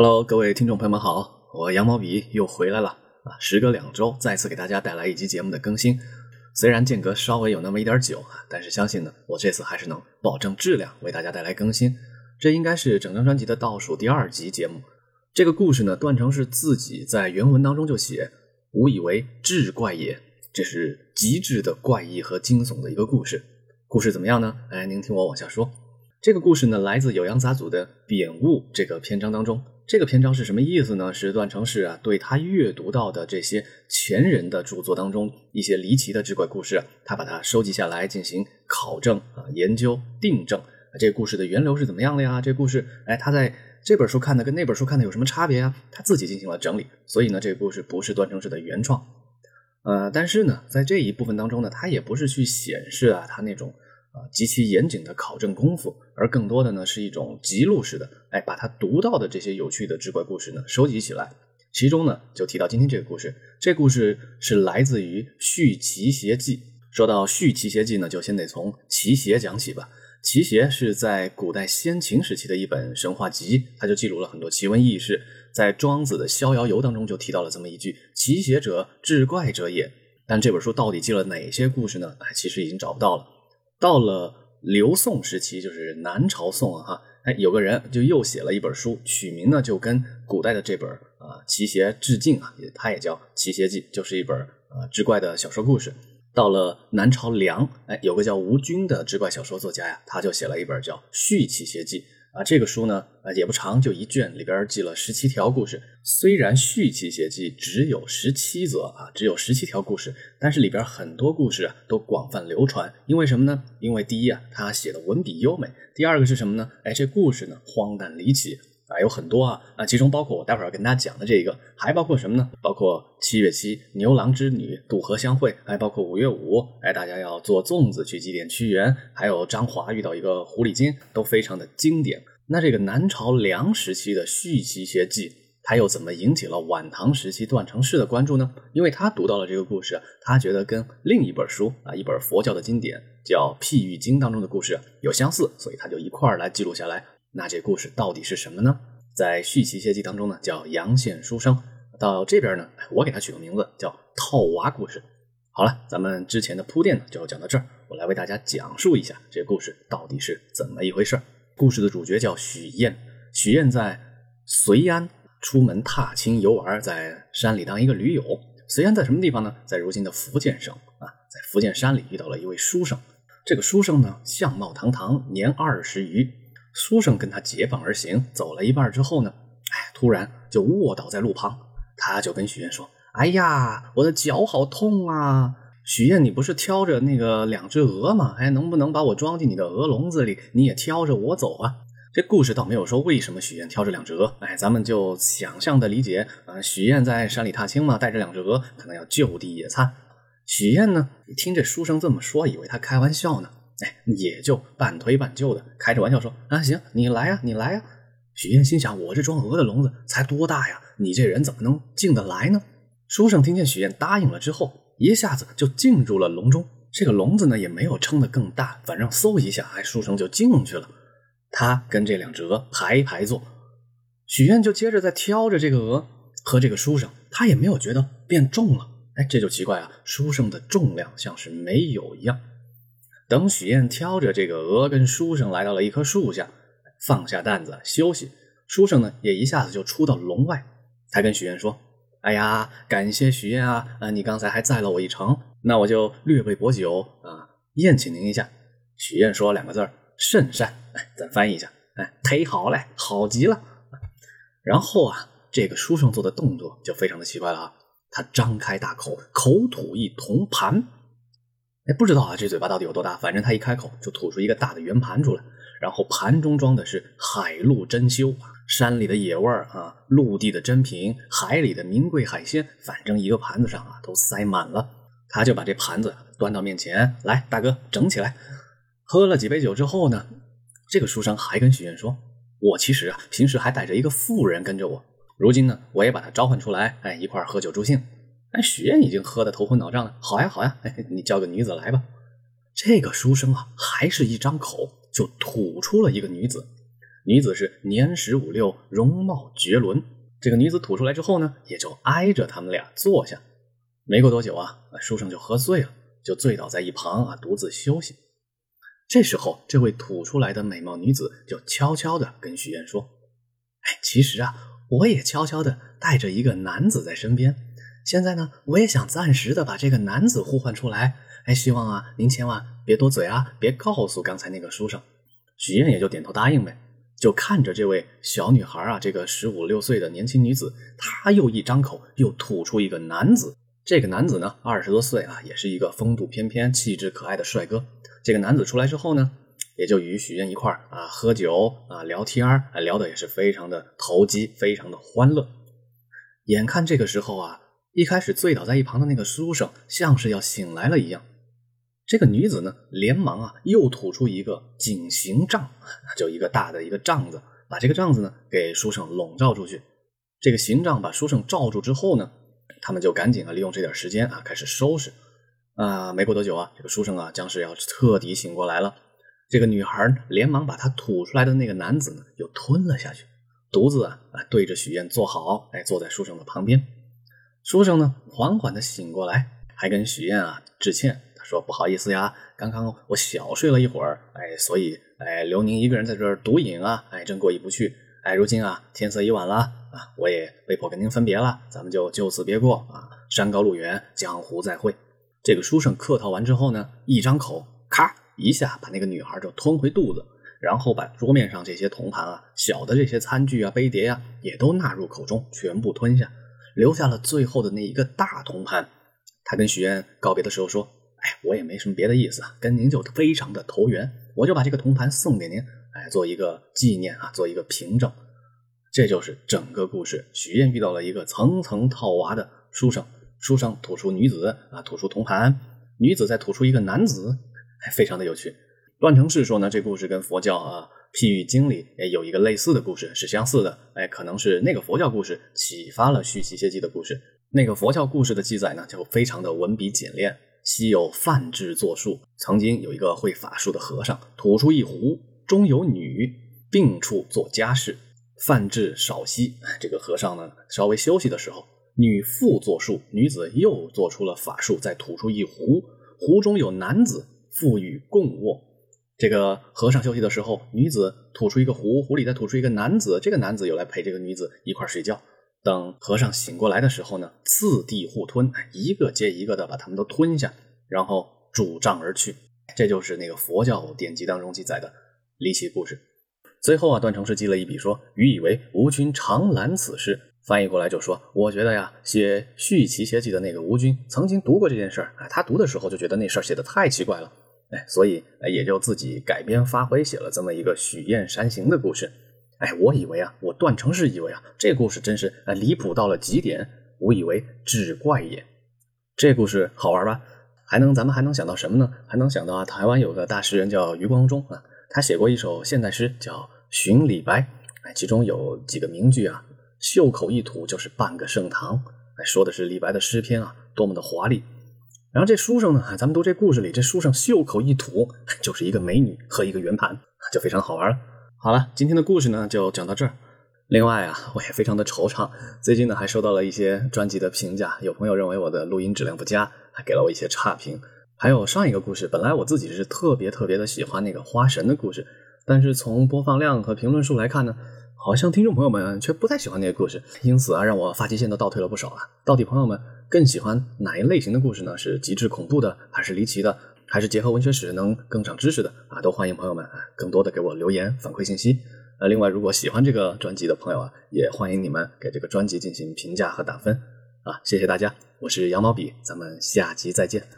Hello，各位听众朋友们好，我羊毛笔又回来了啊！时隔两周，再次给大家带来一集节目的更新。虽然间隔稍微有那么一点久啊，但是相信呢，我这次还是能保证质量，为大家带来更新。这应该是整张专辑的倒数第二集节目。这个故事呢，段成是自己在原文当中就写：“吾以为志怪也。”这是极致的怪异和惊悚的一个故事。故事怎么样呢？哎，您听我往下说。这个故事呢，来自《酉阳杂俎》的“贬物”这个篇章当中。这个篇章是什么意思呢？是段成式啊，对他阅读到的这些前人的著作当中一些离奇的志怪故事，他把它收集下来进行考证啊、研究、定证。这故事的源流是怎么样的呀？这故事，哎，他在这本书看的跟那本书看的有什么差别啊？他自己进行了整理，所以呢，这个故事不是段成式的原创。呃，但是呢，在这一部分当中呢，他也不是去显示啊，他那种。啊，极其严谨的考证功夫，而更多的呢是一种记录式的，哎，把他读到的这些有趣的志怪故事呢收集起来。其中呢就提到今天这个故事，这故事是来自于《续奇邪记》。说到《续奇邪记》呢，就先得从奇邪讲起吧。奇邪是在古代先秦时期的一本神话集，它就记录了很多奇闻异事。在庄子的《逍遥游》当中就提到了这么一句：“奇邪者，志怪者也。”但这本书到底记了哪些故事呢？哎，其实已经找不到了。到了刘宋时期，就是南朝宋啊，哈，哎，有个人就又写了一本书，取名呢就跟古代的这本啊《奇邪》致敬啊，也它也叫《奇邪记》，就是一本啊志怪的小说故事。到了南朝梁，哎，有个叫吴军的志怪小说作家呀，他就写了一本叫《续奇邪记》。啊，这个书呢，啊也不长，就一卷，里边记了十七条故事。虽然《续集写记》只有十七则啊，只有十七条故事，但是里边很多故事啊都广泛流传。因为什么呢？因为第一啊，他写的文笔优美；第二个是什么呢？哎，这故事呢荒诞离奇。啊，有很多啊，啊，其中包括我待会儿要跟大家讲的这个，还包括什么呢？包括七月七牛郎织女渡河相会，还包括五月五，哎，大家要做粽子去祭奠屈原，还有张华遇到一个狐狸精，都非常的经典。那这个南朝梁时期的《续奇邪记》，他又怎么引起了晚唐时期段成式的关注呢？因为他读到了这个故事，他觉得跟另一本书啊，一本佛教的经典叫《譬喻经》当中的故事有相似，所以他就一块儿来记录下来。那这故事到底是什么呢？在《续奇邪记》当中呢，叫阳羡书生。到这边呢，我给他取个名字叫套娃故事。好了，咱们之前的铺垫呢就讲到这儿，我来为大家讲述一下这故事到底是怎么一回事。故事的主角叫许燕，许燕在随安出门踏青游玩，在山里当一个驴友。随安在什么地方呢？在如今的福建省啊，在福建山里遇到了一位书生。这个书生呢，相貌堂堂，年二十余。书生跟他结伴而行，走了一半之后呢，哎，突然就卧倒在路旁。他就跟许愿说：“哎呀，我的脚好痛啊！许愿，你不是挑着那个两只鹅吗？哎，能不能把我装进你的鹅笼子里？你也挑着我走啊？”这故事倒没有说为什么许愿挑着两只鹅，哎，咱们就想象的理解啊。许愿在山里踏青嘛，带着两只鹅，可能要就地野餐。许愿呢，听这书生这么说，以为他开玩笑呢。哎，也就半推半就的开着玩笑说啊，行，你来呀，你来呀。许燕心想，我这装鹅的笼子才多大呀？你这人怎么能进得来呢？书生听见许燕答应了之后，一下子就进入了笼中。这个笼子呢，也没有撑得更大，反正嗖一下，哎，书生就进去了。他跟这两只鹅排排坐，许燕就接着在挑着这个鹅和这个书生，他也没有觉得变重了。哎，这就奇怪啊，书生的重量像是没有一样。等许燕挑着这个鹅跟书生来到了一棵树下，放下担子休息。书生呢也一下子就出到笼外，才跟许燕说：“哎呀，感谢许燕啊！啊，你刚才还载了我一程，那我就略备薄酒啊，宴请您一下。”许燕说两个字儿：“甚善。”哎，咱翻译一下，哎，忒好嘞，好极了。然后啊，这个书生做的动作就非常的奇怪了啊，他张开大口，口吐一铜盘。哎，不知道啊，这嘴巴到底有多大？反正他一开口就吐出一个大的圆盘出来，然后盘中装的是海陆珍馐，山里的野味儿啊，陆地的珍品，海里的名贵海鲜，反正一个盘子上啊都塞满了。他就把这盘子端到面前来，大哥整起来。喝了几杯酒之后呢，这个书生还跟许愿说：“我其实啊，平时还带着一个妇人跟着我，如今呢，我也把他召唤出来，哎，一块喝酒助兴。”哎，许愿已经喝得头昏脑胀了。好呀，好呀，哎，你叫个女子来吧。这个书生啊，还是一张口就吐出了一个女子。女子是年十五六，容貌绝伦。这个女子吐出来之后呢，也就挨着他们俩坐下。没过多久啊，书生就喝醉了，就醉倒在一旁啊，独自休息。这时候，这位吐出来的美貌女子就悄悄地跟许愿说：“哎，其实啊，我也悄悄地带着一个男子在身边。现在呢，我也想暂时的把这个男子呼唤出来。哎，希望啊，您千万别多嘴啊，别告诉刚才那个书生。”许愿也就点头答应呗。就看着这位小女孩啊，这个十五六岁的年轻女子，她又一张口，又吐出一个男子。这个男子呢，二十多岁啊，也是一个风度翩翩、气质可爱的帅哥。这个男子出来之后呢，也就与许愿一块儿啊喝酒啊聊天儿，聊的也是非常的投机，非常的欢乐。眼看这个时候啊，一开始醉倒在一旁的那个书生，像是要醒来了一样。这个女子呢，连忙啊，又吐出一个井形帐，就一个大的一个帐子，把这个帐子呢给书生笼罩出去。这个形帐把书生罩住之后呢，他们就赶紧啊，利用这点时间啊，开始收拾。啊，没过多久啊，这个书生啊，将是要彻底醒过来了。这个女孩连忙把他吐出来的那个男子呢，又吞了下去，独自啊，对着许愿坐好，哎，坐在书生的旁边。书生呢，缓缓的醒过来，还跟许愿啊致歉。他说不好意思呀，刚刚我小睡了一会儿，哎，所以哎留您一个人在这儿独饮啊，哎真过意不去，哎如今啊天色已晚了啊，我也被迫跟您分别了，咱们就就此别过啊，山高路远，江湖再会。这个书生客套完之后呢，一张口，咔一下把那个女孩就吞回肚子，然后把桌面上这些铜盘啊、小的这些餐具啊、杯碟啊也都纳入口中，全部吞下，留下了最后的那一个大铜盘。他跟许愿告别的时候说。哎，我也没什么别的意思啊，跟您就非常的投缘，我就把这个铜盘送给您，哎，做一个纪念啊，做一个凭证。这就是整个故事。许愿遇到了一个层层套娃的书生，书生吐出女子啊，吐出铜盘，女子再吐出一个男子，哎，非常的有趣。段成式说呢，这故事跟佛教啊譬喻经里哎有一个类似的故事是相似的，哎，可能是那个佛教故事启发了续集邪记的故事。那个佛教故事的记载呢，就非常的文笔简练。昔有范志作术，曾经有一个会法术的和尚，吐出一壶，中有女，病处做家事。范志少息，这个和尚呢，稍微休息的时候，女复作术，女子又做出了法术，再吐出一壶，壶中有男子，复与共卧。这个和尚休息的时候，女子吐出一个壶，壶里再吐出一个男子，这个男子又来陪这个女子一块睡觉。等和尚醒过来的时候呢，四地互吞，一个接一个的把他们都吞下，然后拄杖而去。这就是那个佛教典籍当中记载的离奇故事。最后啊，段成式记了一笔说：“余以为吴军常览此事。”翻译过来就说：“我觉得呀，写《续奇邪记》的那个吴军曾经读过这件事儿啊，他读的时候就觉得那事儿写的太奇怪了，哎，所以也就自己改编发挥写了这么一个许愿山行的故事。”哎，我以为啊，我段成是以为啊，这故事真是啊离谱到了极点，无以为志怪也。这故事好玩吧？还能咱们还能想到什么呢？还能想到啊，台湾有个大诗人叫余光中啊，他写过一首现代诗叫《寻李白》，哎，其中有几个名句啊，“袖口一吐就是半个盛唐”，哎，说的是李白的诗篇啊，多么的华丽。然后这书生呢，咱们读这故事里，这书生袖口一吐就是一个美女和一个圆盘，就非常好玩了。好了，今天的故事呢就讲到这儿。另外啊，我也非常的惆怅。最近呢还收到了一些专辑的评价，有朋友认为我的录音质量不佳，还给了我一些差评。还有上一个故事，本来我自己是特别特别的喜欢那个花神的故事，但是从播放量和评论数来看呢，好像听众朋友们却不太喜欢那个故事，因此啊，让我发际线都倒退了不少啊。到底朋友们更喜欢哪一类型的故事呢？是极致恐怖的，还是离奇的？还是结合文学史能更长知识的啊，都欢迎朋友们啊，更多的给我留言反馈信息。呃，另外如果喜欢这个专辑的朋友啊，也欢迎你们给这个专辑进行评价和打分啊，谢谢大家，我是羊毛笔，咱们下集再见。